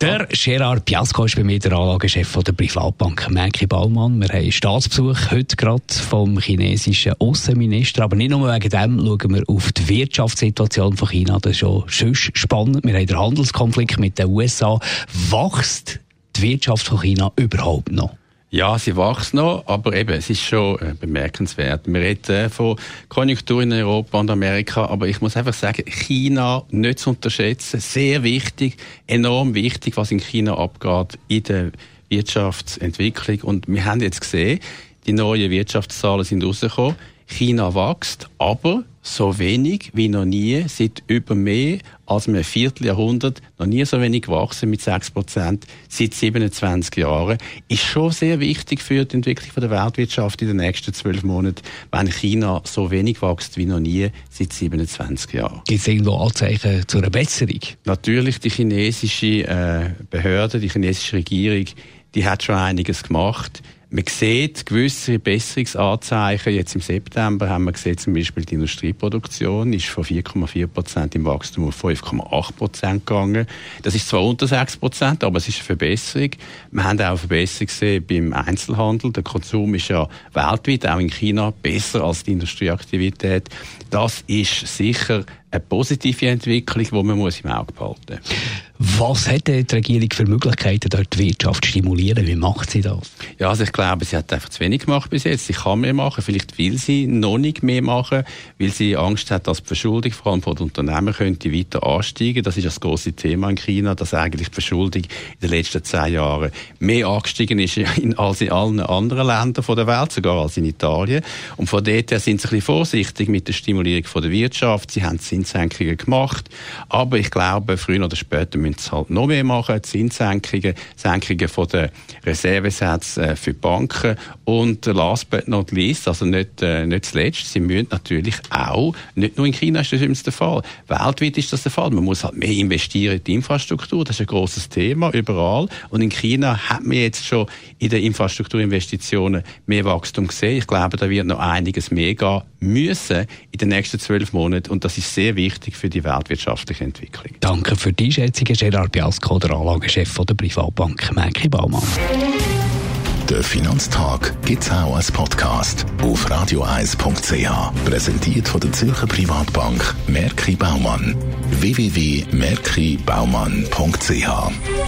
der Gerard Piasco ist bei mir der Anlagechef der Privatbank Merki Baumann. Wir haben Staatsbesuch heute gerade vom chinesischen Außenminister. Aber nicht nur wegen dem schauen wir auf die Wirtschaftssituation von China. Das ist schon spannend. Wir haben den Handelskonflikt mit den USA. Wächst die Wirtschaft von China überhaupt noch? Ja, sie wächst noch, aber eben, es ist schon äh, bemerkenswert. Wir reden äh, von Konjunktur in Europa und Amerika, aber ich muss einfach sagen, China nicht zu unterschätzen, sehr wichtig, enorm wichtig, was in China abgeht in der Wirtschaftsentwicklung. Und wir haben jetzt gesehen, die neuen Wirtschaftszahlen sind rausgekommen. China wächst, aber so wenig wie noch nie, seit über mehr als einem Vierteljahrhundert, noch nie so wenig gewachsen mit 6 Prozent, seit 27 Jahren, ist schon sehr wichtig für die Entwicklung der Weltwirtschaft in den nächsten zwölf Monaten, wenn China so wenig wächst wie noch nie seit 27 Jahren. Gibt es irgendwo Anzeichen zu einer Besserung? Natürlich die chinesische äh, Behörde, die chinesische Regierung, die hat schon einiges gemacht. Man sieht gewisse Besserungsanzeichen. Jetzt im September haben wir gesehen, zum Beispiel die Industrieproduktion ist von 4,4 Prozent im Wachstum auf 5,8 Prozent gegangen. Das ist zwar unter 6 Prozent, aber es ist eine Verbesserung. Wir haben auch eine Verbesserung gesehen beim Einzelhandel. Der Konsum ist ja weltweit, auch in China, besser als die Industrieaktivität. Das ist sicher eine positive Entwicklung, die man muss im Auge behalten muss. Was hat die Regierung für Möglichkeiten, dort die Wirtschaft zu stimulieren? Wie macht sie das? Ja, also ich glaube, sie hat einfach zu wenig gemacht bis jetzt. Sie kann mehr machen. Vielleicht will sie noch nicht mehr machen, weil sie Angst hat, dass die Verschuldung vor allem von den Unternehmen könnte weiter ansteigen. Das ist das große Thema in China, dass eigentlich die Verschuldung in den letzten zehn Jahren mehr angestiegen ist als in allen anderen Ländern der Welt, sogar als in Italien. Und von dort her sind sie ein bisschen vorsichtig mit der Stimulierung der Wirtschaft. Sie haben Zinssenkungen gemacht. Aber ich glaube, früher oder später müssen sie halt noch mehr machen. Zinssenkungen, Senkungen von den Reservesätzen äh, für Banken. Und last but not least, also nicht, äh, nicht zuletzt, sie müssen natürlich auch, nicht nur in China ist das übrigens der Fall, weltweit ist das der Fall. Man muss halt mehr investieren in die Infrastruktur. Das ist ein großes Thema überall. Und in China hat man jetzt schon in den Infrastrukturinvestitionen mehr Wachstum gesehen. Ich glaube, da wird noch einiges mehr gehen müssen in den nächsten zwölf Monaten. Und das ist sehr wichtig für die weltwirtschaftliche Entwicklung. Danke für die Einschätzung, Gerard Biasco, der Anlagechef der Privatbank Merki Baumann. Der Finanztag gibt es auch als Podcast auf radioeis.ch. Präsentiert von der Zürcher Privatbank Merki Baumann. www.merkibaumann.ch